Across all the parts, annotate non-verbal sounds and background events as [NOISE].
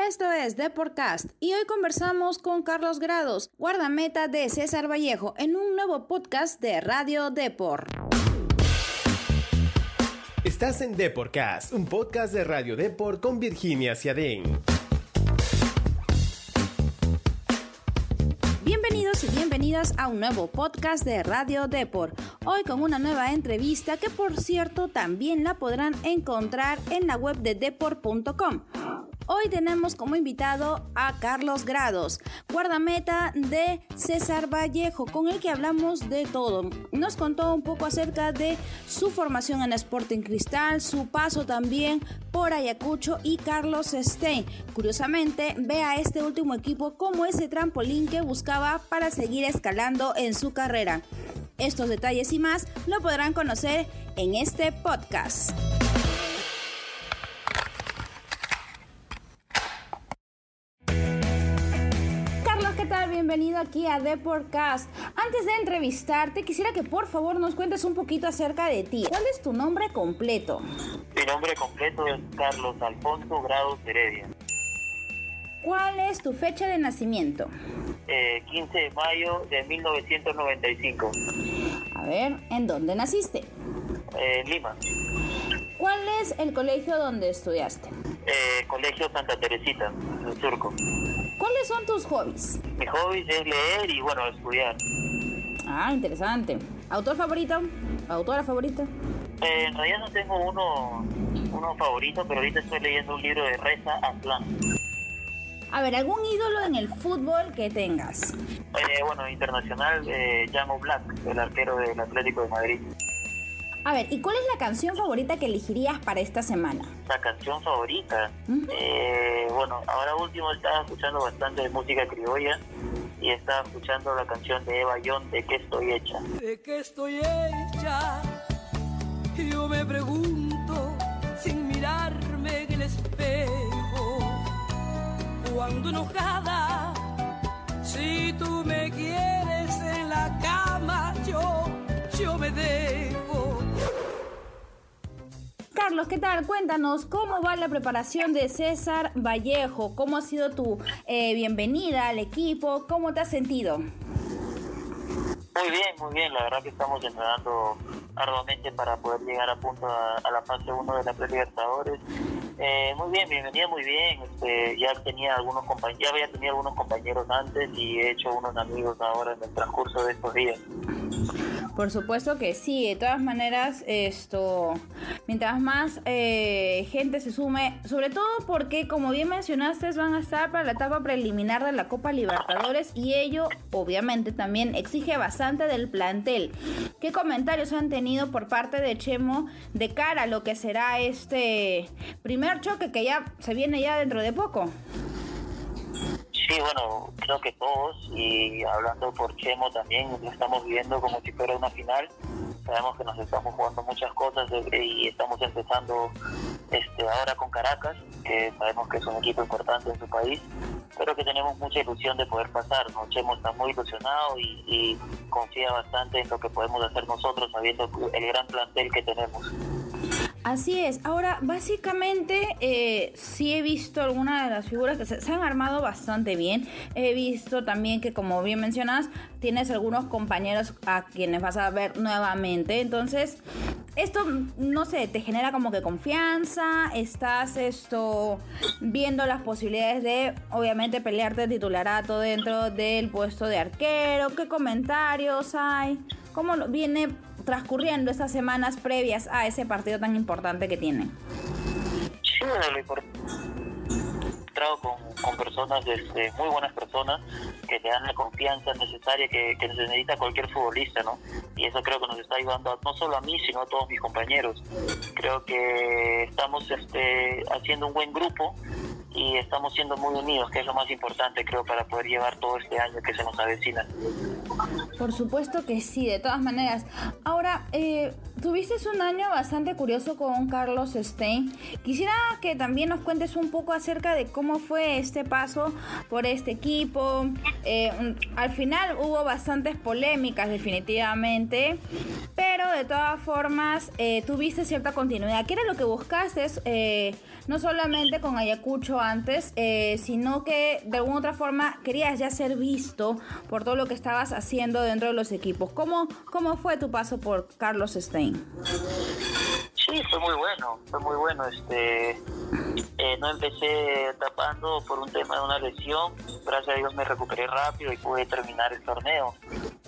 Esto es Deportcast y hoy conversamos con Carlos Grados, guardameta de César Vallejo, en un nuevo podcast de Radio Deport. Estás en Deportcast, un podcast de Radio Deport con Virginia Ciadén. Bienvenidos y bienvenidas a un nuevo podcast de Radio Deport. Hoy con una nueva entrevista que por cierto también la podrán encontrar en la web de deport.com. Hoy tenemos como invitado a Carlos Grados, guardameta de César Vallejo, con el que hablamos de todo. Nos contó un poco acerca de su formación en Sporting Cristal, su paso también por Ayacucho y Carlos Stein. Curiosamente, ve a este último equipo como ese trampolín que buscaba para seguir escalando en su carrera. Estos detalles y más lo podrán conocer en este podcast. Bienvenido aquí a The Podcast. Antes de entrevistarte, quisiera que por favor nos cuentes un poquito acerca de ti. ¿Cuál es tu nombre completo? Mi nombre completo es Carlos Alfonso Grados Heredia. ¿Cuál es tu fecha de nacimiento? 15 eh, de mayo de 1995. A ver, ¿en dónde naciste? En Lima. ¿Cuál es el colegio donde estudiaste? Eh, colegio Santa Teresita, en Surco. ¿Cuáles son tus hobbies? Mi hobby es leer y, bueno, estudiar. Ah, interesante. ¿Autor favorito? ¿Autora favorita? Eh, en realidad no tengo uno, uno favorito, pero ahorita estoy leyendo un libro de Reza Aslan. A ver, ¿algún ídolo en el fútbol que tengas? Eh, bueno, internacional, eh, Black, el arquero del Atlético de Madrid. A ver, ¿y cuál es la canción favorita que elegirías para esta semana? La canción favorita. eh, bueno, ahora último estaba escuchando bastante de música criolla y estaba escuchando la canción de Eva Young ¿De qué estoy hecha? ¿De qué estoy hecha? Yo me pregunto sin mirarme en el espejo. Cuando enojada, si tú me quieres en la cama, yo, yo me dejo. Carlos, ¿qué tal? Cuéntanos cómo va la preparación de César Vallejo, cómo ha sido tu eh, bienvenida al equipo, cómo te has sentido. Muy bien, muy bien, la verdad que estamos entrenando arduamente para poder llegar a punto a, la fase 1 de la Pre Libertadores. Eh, muy bien, bienvenida muy bien. Este, ya tenía algunos compañeros, ya había tenido algunos compañeros antes y he hecho unos amigos ahora en el transcurso de estos días. Por supuesto que sí, de todas maneras, esto, mientras más eh, gente se sume, sobre todo porque, como bien mencionaste, van a estar para la etapa preliminar de la Copa Libertadores y ello, obviamente, también exige bastante del plantel. ¿Qué comentarios han tenido por parte de Chemo de cara a lo que será este primer choque que ya se viene ya dentro de poco? Sí, bueno, creo que todos, y hablando por Chemo también, estamos viviendo como si fuera una final. Sabemos que nos estamos jugando muchas cosas y estamos empezando este ahora con Caracas, que sabemos que es un equipo importante en su país, pero que tenemos mucha ilusión de poder pasar. ¿no? Chemo está muy ilusionado y, y confía bastante en lo que podemos hacer nosotros, sabiendo el gran plantel que tenemos. Así es. Ahora, básicamente, eh, sí he visto algunas de las figuras que se, han armado bastante bien. He visto también que, como bien mencionas, tienes algunos compañeros a quienes vas a ver nuevamente. Entonces, esto, no sé, te genera como que confianza. Estás esto viendo las posibilidades de, obviamente, pelearte el titularato dentro del puesto de arquero. ¿Qué comentarios hay? ¿Cómo viene transcurriendo estas semanas previas a ese partido tan importante que tienen? Sí, con, con personas, este, muy buenas personas, que te dan la confianza necesaria que, necesita cualquier futbolista, ¿no? Y eso creo que nos está ayudando no solo a mí, sino a todos mis compañeros. Creo que estamos este, haciendo un buen grupo y estamos siendo muy unidos, que es lo más importante, creo, para poder llevar todo este año que se nos avecina. Por supuesto que sí, de todas maneras. Ahora, eh, tuviste un año bastante curioso con Carlos Stein. Quisiera que también nos cuentes un poco acerca de cómo fue este paso por este equipo. Eh, al final hubo bastantes polémicas definitivamente, pero de todas formas eh, tuviste cierta continuidad. ¿Qué era lo que buscaste? No solamente con Ayacucho antes, sino que de alguna otra forma querías ya ser visto por todo lo que estabas haciendo dentro de los equipos. ¿Cómo, cómo fue tu paso por Carlos Stein? Sí, fue muy bueno, fue muy bueno. Este, eh, no empecé tapando por un tema de una lesión. Gracias a Dios me recuperé rápido y pude terminar el torneo.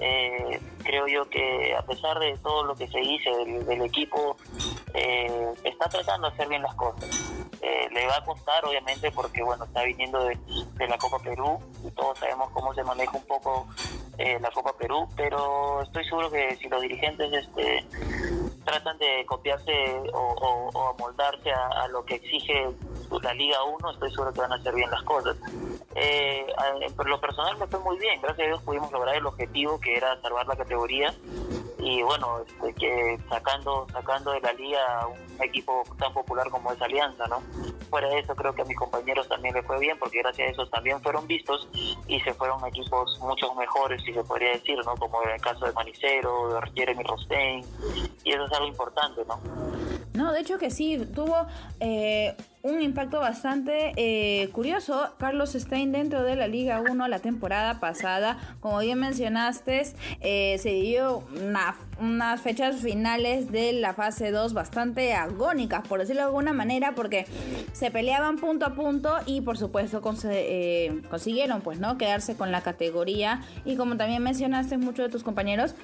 Eh, creo yo que a pesar de todo lo que se dice del, equipo, eh, está tratando de hacer bien las cosas. le va a costar, obviamente, porque bueno, está viniendo de, de, la Copa Perú y todos sabemos cómo se maneja un poco la Copa Perú, pero estoy seguro que si los dirigentes este, tratan de copiarse o, o, amoldarse a, lo que exige la Liga 1, estoy seguro que van a hacer bien las cosas. Eh, lo personal me fue muy bien, gracias a Dios pudimos lograr el objetivo que era salvar la categoría y bueno, este, que sacando sacando de la liga un equipo tan popular como es Alianza, ¿no? Fuera de eso creo que a mis compañeros también les fue bien porque gracias a eso también fueron vistos y se fueron equipos mucho mejores, si se podría decir, ¿no? Como en el caso de Manicero, de Jeremy Rostein y eso es algo importante, ¿no? No, de hecho que sí, tuvo eh, un impacto bastante eh, curioso. Carlos Stein dentro de la Liga 1 la temporada pasada, como bien mencionaste, eh, se dio unas fechas finales de la fase 2 bastante agónicas, por decirlo de alguna manera, porque se peleaban punto a punto y por supuesto eh, consiguieron pues no quedarse con la categoría y como también mencionaste muchos de tus compañeros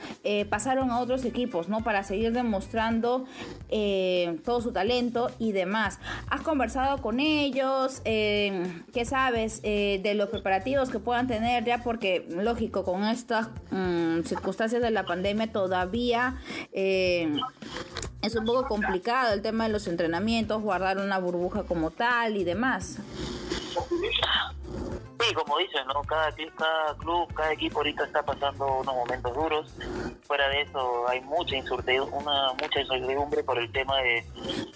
pasaron a otros equipos no para seguir demostrando todo su talento y demás. Has conversado con ellos? Eh, ¿Qué sabes eh, de los preparativos que puedan tener ya? Porque, lógico, con estas mm, circunstancias de la pandemia todavía eh, es un poco complicado el tema de los entrenamientos, guardar una burbuja como tal y demás. Sí, como dicen, ¿no? Cada, cada club, cada equipo ahorita está pasando unos momentos duros. Fuera de eso, hay mucha incertidumbre, una, mucha incertidumbre por el tema de,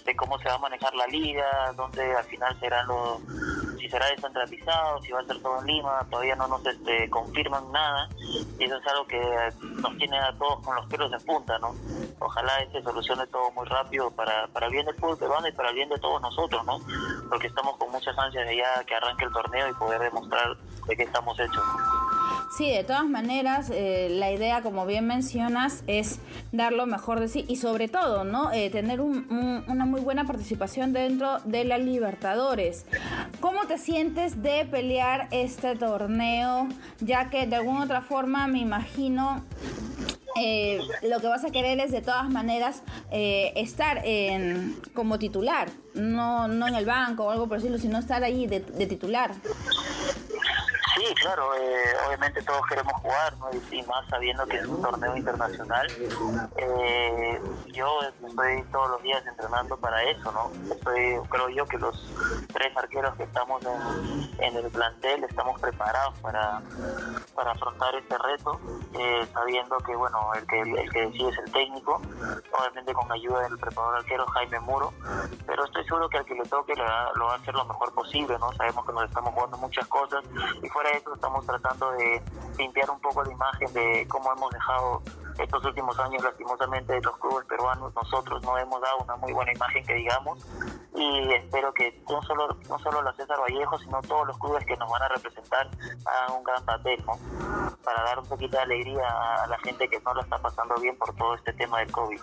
de cómo se va a manejar la liga, dónde al final serán los si será descentralizado, si va a ser todo en Lima, todavía no nos este, confirman nada y eso es algo que nos tiene a todos con los pelos en punta, ¿no? Ojalá se solucione todo muy rápido para, para bien del fútbol peruano y para bien de todos nosotros, ¿no? Porque estamos con muchas ansias de ya que arranque el torneo y poder demostrar de qué estamos hechos. Sí, de todas maneras, eh, la idea, como bien mencionas, es dar lo mejor de sí y sobre todo, ¿no? Eh, tener una muy buena participación dentro de la Libertadores. ¿Cómo te sientes de pelear este torneo? Ya que de alguna otra forma me imagino eh, lo que vas a querer es de todas maneras estar en, como titular, no, no en el banco o algo por decirlo, sino estar ahí de titular. Sí, claro, eh, obviamente todos queremos jugar, ¿no? y, más sabiendo que es un torneo internacional. Eh, yo estoy todos los días entrenando para eso, ¿no? Estoy, creo yo que los tres arqueros que estamos en, el plantel estamos preparados para, para afrontar este reto, eh, sabiendo que, bueno, el que, el que decide es el técnico, obviamente con ayuda del preparador arquero Jaime Muro, pero estoy seguro que al que le toque lo va a hacer lo mejor posible, ¿no? Sabemos que nos estamos jugando muchas cosas y fuera de eso estamos tratando de limpiar un poco la imagen de cómo hemos dejado estos últimos años lastimosamente los clubes peruanos. Nosotros no hemos dado una muy buena imagen que digamos. Y espero que no solo no solo la César Vallejo sino todos los clubes que nos van a representar hagan un gran papel para dar un poquito de alegría a la gente que no lo está pasando bien por todo este tema del COVID.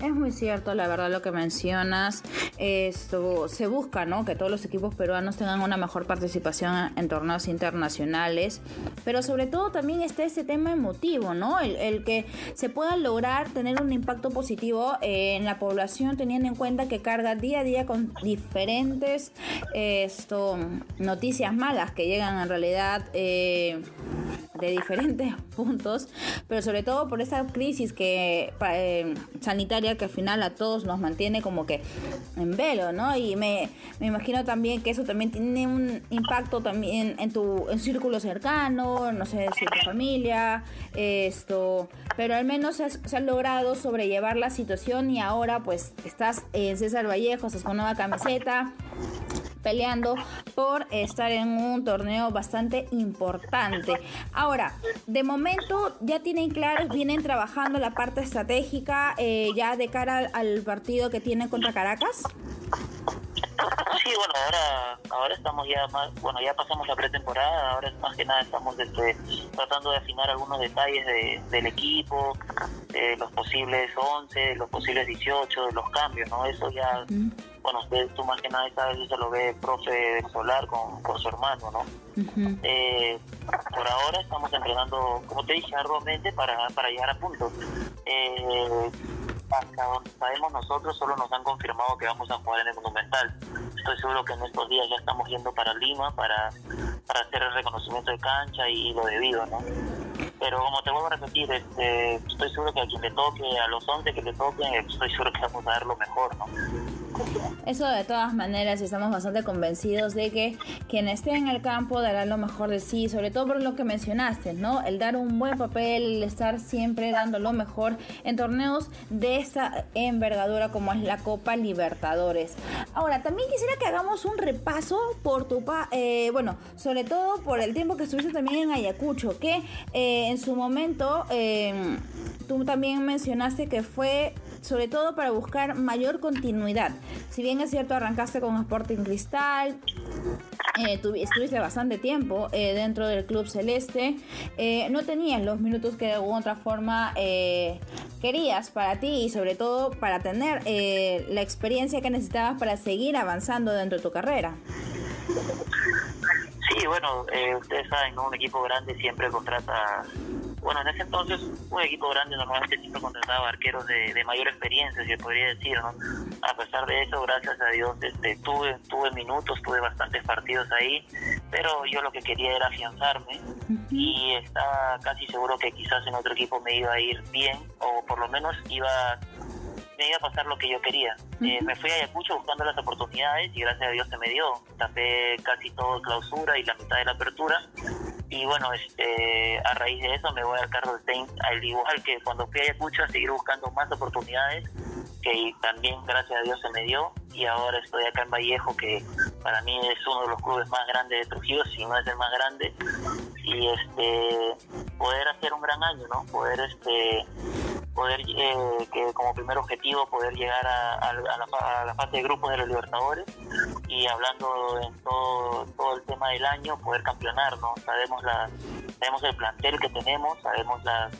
Es muy cierto, la verdad, lo que mencionas. Esto se busca, ¿no? Que todos los equipos peruanos tengan una mejor participación en torneos internacionales, pero sobre todo también está ese tema emotivo, ¿no? El, que se pueda lograr tener un impacto positivo en la población, teniendo en cuenta que carga día a día con diferentes esto, noticias malas que llegan en realidad. Eh, de diferentes [LAUGHS] puntos, pero sobre todo por esa crisis que eh, sanitaria que al final a todos nos mantiene como que en velo, ¿no? Y me, me imagino también que eso también tiene un impacto también en tu en círculo cercano, no sé, si tu familia, esto, pero al menos se, se ha logrado sobrellevar la situación y ahora pues estás en César Vallejo, estás con nueva camiseta peleando por estar en un torneo bastante importante. Ahora, de momento ya tienen claros, vienen trabajando la parte estratégica eh, ya de cara al, partido que tienen contra Caracas. Sí, bueno, ahora ahora estamos ya más, bueno, ya pasamos la pretemporada, ahora es más que nada estamos este, tratando de afinar algunos detalles del equipo, de los posibles 11, los posibles 18, de los cambios, ¿no? Eso ya bueno, usted, tú más que nada sabes, eso lo ve el profe Solar con, con su hermano, ¿no? eh, por ahora estamos entrenando, como te dije, arduamente para, para llegar a punto. Eh, hasta donde sabemos nosotros, solo nos han confirmado que vamos a jugar en el Monumental. Estoy seguro que en estos días ya estamos yendo para Lima para, para hacer el reconocimiento de cancha y lo debido, ¿no? Pero como te vuelvo a repetir, este, estoy seguro que a quien le toque, a los 11 que le toquen, estoy seguro que vamos a dar lo mejor, ¿no? Eso de todas maneras estamos bastante convencidos de que quien esté en el campo dará lo mejor de sí, sobre todo por lo que mencionaste, ¿no? El dar un buen papel, el estar siempre dando lo mejor en torneos de esta envergadura como es la Copa Libertadores. Ahora, también quisiera que hagamos un repaso por tu, pa eh, bueno, sobre todo por el tiempo que estuviste también en Ayacucho, que eh, en su momento eh, tú también mencionaste que fue sobre todo para buscar mayor continuidad. Si bien es cierto, arrancaste con Sporting Cristal, eh, estuviste bastante tiempo eh, dentro del Club Celeste, eh, no tenías los minutos que de alguna otra forma querías para ti y sobre todo para tener la experiencia que necesitabas para seguir avanzando dentro de tu carrera. Sí, bueno, ustedes saben, un equipo grande siempre contrata bueno, en ese entonces un equipo grande normalmente siempre contrataba arqueros de, mayor experiencia, se podría decir, ¿no? A pesar de eso, gracias a Dios, este, tuve, tuve minutos, tuve bastantes partidos ahí, pero yo lo que quería era afianzarme y estaba casi seguro que quizás en otro equipo me iba a ir bien o por lo menos iba me iba a pasar lo que yo quería. Eh, me fui a Ayacucho buscando las oportunidades y gracias a Dios se me dio. Tapé casi todo clausura y la mitad de la apertura y bueno, este, a raíz de eso me voy al Carlos Stein, al igual que cuando fui a Ayacucho a seguir buscando más oportunidades, que también gracias a Dios se me dio, y ahora estoy acá en Vallejo, que para mí es uno de los clubes más grandes de Trujillo, si no es el más grande, y este, poder hacer un gran año, ¿no? Poder este poder eh, que como primer objetivo poder llegar a, la, fase de grupos de los Libertadores y hablando en todo, todo el tema del año poder campeonar no sabemos la sabemos el plantel que tenemos sabemos las,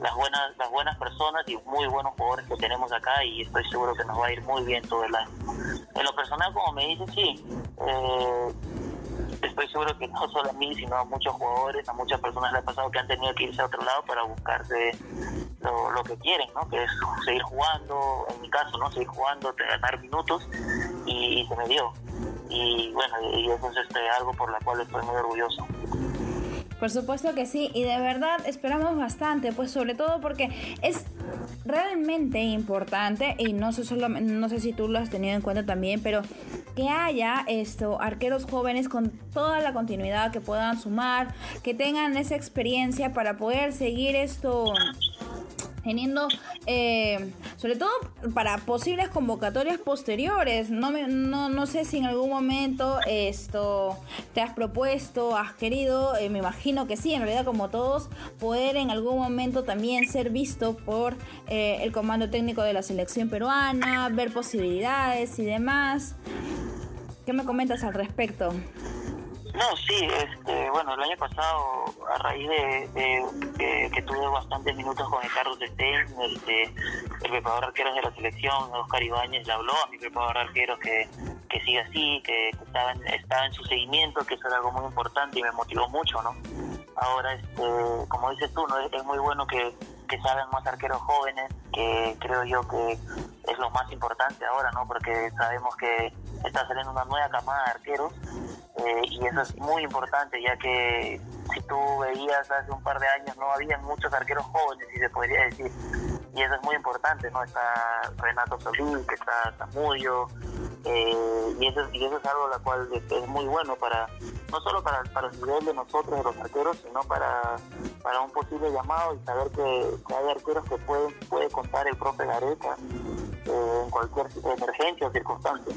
las buenas las buenas personas y muy buenos jugadores que tenemos acá y estoy seguro que nos va a ir muy bien todo el año. En lo personal como me dice sí eh, estoy seguro que no solo a mí, sino a muchos jugadores, a muchas personas le ha pasado que han tenido que irse a otro lado para buscarse lo, que quieren, ¿no? Que es seguir jugando, en mi caso, ¿no? Seguir jugando, ganar minutos y, se me dio. Y bueno, y eso es este, algo por lo cual estoy muy orgulloso. Por supuesto que sí, y de verdad esperamos bastante, pues sobre todo porque es realmente importante, y no sé, solo, no sé si tú lo has tenido en cuenta también, pero que haya esto, arqueros jóvenes con toda la continuidad que puedan sumar, que tengan esa experiencia para poder seguir esto teniendo, eh, sobre todo para posibles convocatorias posteriores. No, no, no sé si en algún momento esto te has propuesto, has querido, eh, me imagino que sí, en realidad como todos, poder en algún momento también ser visto por eh, el comando técnico de la selección peruana, ver posibilidades y demás. ¿Qué me comentas al respecto? No, sí, este, bueno, el año pasado, a raíz de, que tuve bastantes minutos con el Carlos Stein, este, el preparador de arqueros de la selección, Oscar Ibáñez, le habló a mi preparador de arqueros que, que siga así, que, estaba, en, estaba en su seguimiento, que eso era algo muy importante y me motivó mucho, ¿no? Ahora, este, como dices tú, ¿no? es muy bueno que, que salgan más arqueros jóvenes, que creo yo que es lo más importante ahora, ¿no? Porque sabemos que está saliendo una nueva camada de arqueros eh, y eso es muy importante ya que si tú veías hace un par de años, no había muchos arqueros jóvenes, si se podría decir. Y eso es muy importante, ¿no? Está Renato Solís, está Zamudio, eh, y, eso, y eso es algo la cual es, muy bueno para no solo para, el nivel de nosotros, de los arqueros, sino para, para un posible llamado y saber que, hay arqueros que pueden puede contar el profe Gareca eh, en cualquier emergencia o circunstancia.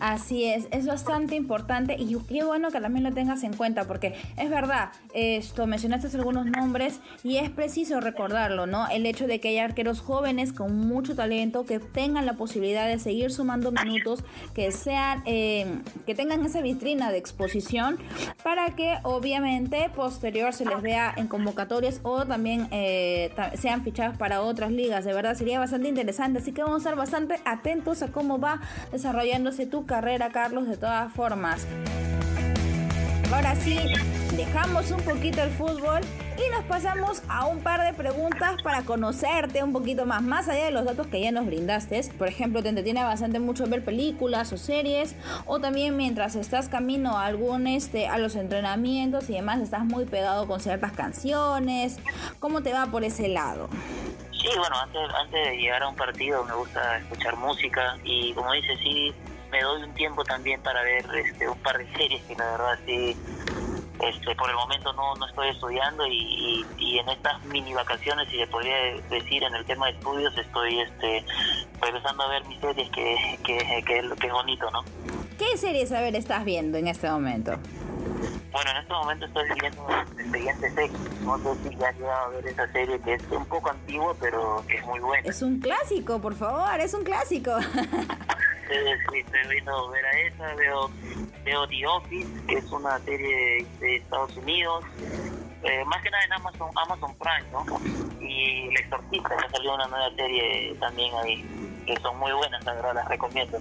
Así es, es bastante importante y qué bueno que también lo tengas en cuenta porque es verdad, esto mencionaste algunos nombres y es preciso recordarlo, ¿no? El hecho de que hay arqueros jóvenes con mucho talento que tengan la posibilidad de seguir sumando minutos, que sean, eh, que tengan esa vitrina de exposición para que obviamente posterior se les vea en convocatorias o también eh, sean fichados para otras ligas. De verdad sería bastante interesante, así que vamos a estar bastante atentos a cómo va desarrollándose tu carrera, Carlos, de todas formas. Ahora sí, dejamos un poquito el fútbol y nos pasamos a un par de preguntas para conocerte un poquito más, más allá de los datos que ya nos brindaste. Por ejemplo, te entretiene bastante mucho ver películas o series, o también mientras estás camino a algún este, a los entrenamientos y demás, estás muy pegado con ciertas canciones. ¿Cómo te va por ese lado? Sí, bueno, antes, antes de llegar a un partido me gusta escuchar música y como dice, sí, me doy un tiempo también para ver este, un par de series que la verdad sí, este, por el momento no, no estoy estudiando y, y, en estas mini vacaciones, si se podría decir en el tema de estudios, estoy este, regresando a ver mis series que, que, que, es bonito, ¿no? ¿Qué series, a ver, estás viendo en este momento? Bueno, en este momento estoy viendo Expediente Sexo. No sé si ya has llegado a ver esa serie que es un poco antigua, pero que es muy buena. Es un clásico, por favor, es un clásico. [LAUGHS] estoy viendo ver a esa, veo, veo The Office, que es una serie de Estados Unidos, eh, más que nada en Amazon, Amazon Prime, ¿no? Y El Exorcista, que salió una nueva serie también ahí, que son muy buenas, verdad, las recomiendo.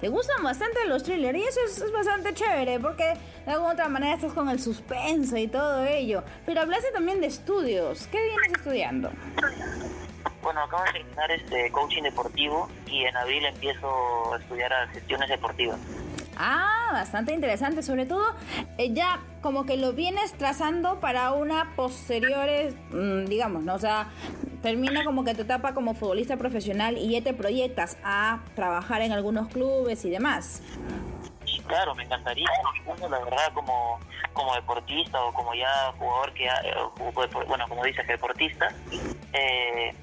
Te gustan bastante los thrillers y eso es, bastante chévere porque de alguna otra manera estás con el suspenso y todo ello. Pero hablaste también de estudios. ¿Qué vienes estudiando? Bueno, acabo de terminar este coaching deportivo y en abril empiezo a estudiar a gestiones deportivas. Ah, bastante interesante, sobre todo eh, ya como que lo vienes trazando para una posterior, mm, digamos, ¿no? O sea, termina como que te tapa como futbolista profesional y ya te proyectas a trabajar en algunos clubes y demás. Claro, me encantaría, la verdad, como, como deportista o como ya jugador que, eh, bueno, como dices, deportista, eh,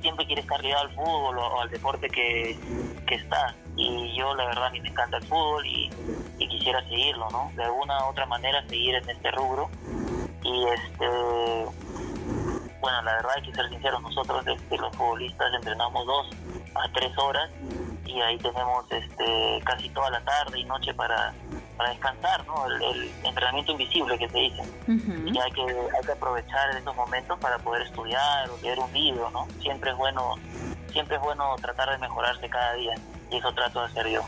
siempre quiere estar ligado al fútbol o, al deporte que, está. Y yo, la verdad, a mí me encanta el fútbol y, quisiera seguirlo, ¿no? De alguna u otra manera seguir en este rubro. Y este bueno, la verdad hay que ser sincero, nosotros este, los futbolistas entrenamos dos a tres horas y ahí tenemos este, casi toda la tarde y noche para, para descansar, ¿no? El, entrenamiento invisible que se dice. Y hay que, hay que aprovechar esos momentos para poder estudiar o leer un libro, ¿no? Siempre es bueno, siempre es bueno tratar de mejorarse cada día y eso trato de hacer yo.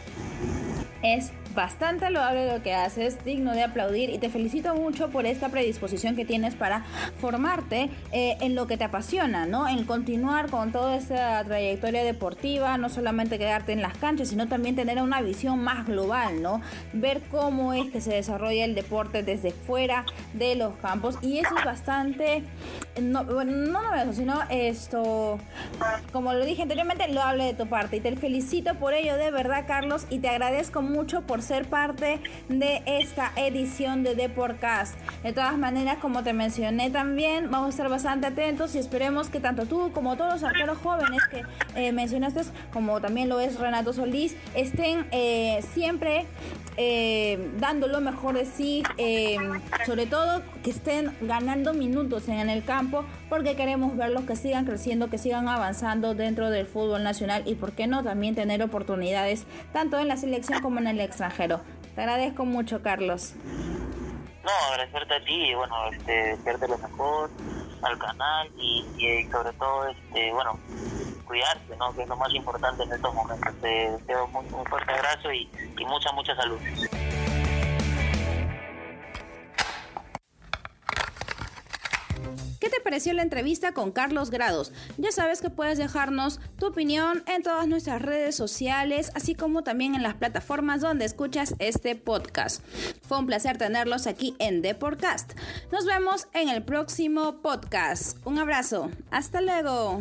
Es bastante loable lo que haces, digno de aplaudir y te felicito mucho por esta predisposición que tienes para formarte eh, en lo que te apasiona, ¿no? En continuar con toda esta trayectoria deportiva, no solamente quedarte en las canchas, sino también tener una visión más global, ¿no? Ver cómo es que se desarrolla el deporte desde fuera de los campos y eso es bastante, no, bueno, no eso, sino esto, como lo dije anteriormente, lo hable de tu parte y te felicito por ello de verdad, Carlos, y te agradezco mucho por ser parte de esta edición de Deportcast. De todas maneras, como te mencioné también, vamos a estar bastante atentos y esperemos que tanto tú como todos los arqueros jóvenes que eh, mencionaste, como también lo es Renato Solís, estén eh, siempre eh, dando lo mejor de sí, sobre todo que estén ganando minutos en el campo, porque queremos verlos que sigan creciendo, que sigan avanzando dentro del fútbol nacional y, por qué no, también tener oportunidades tanto en la selección como en el extranjero. Te agradezco mucho, Carlos. No, agradecerte a ti y bueno, este, lo mejor al canal y, sobre todo, este, bueno, cuidarse, ¿no? Que es lo más importante en estos momentos. Te deseo un, fuerte abrazo y, y mucha, mucha salud. Pareció la entrevista con Carlos Grados? Ya sabes que puedes dejarnos tu opinión en todas nuestras redes sociales, así como también en las plataformas donde escuchas este podcast. Fue un placer tenerlos aquí en The Podcast. Nos vemos en el próximo podcast. Un abrazo. Hasta luego.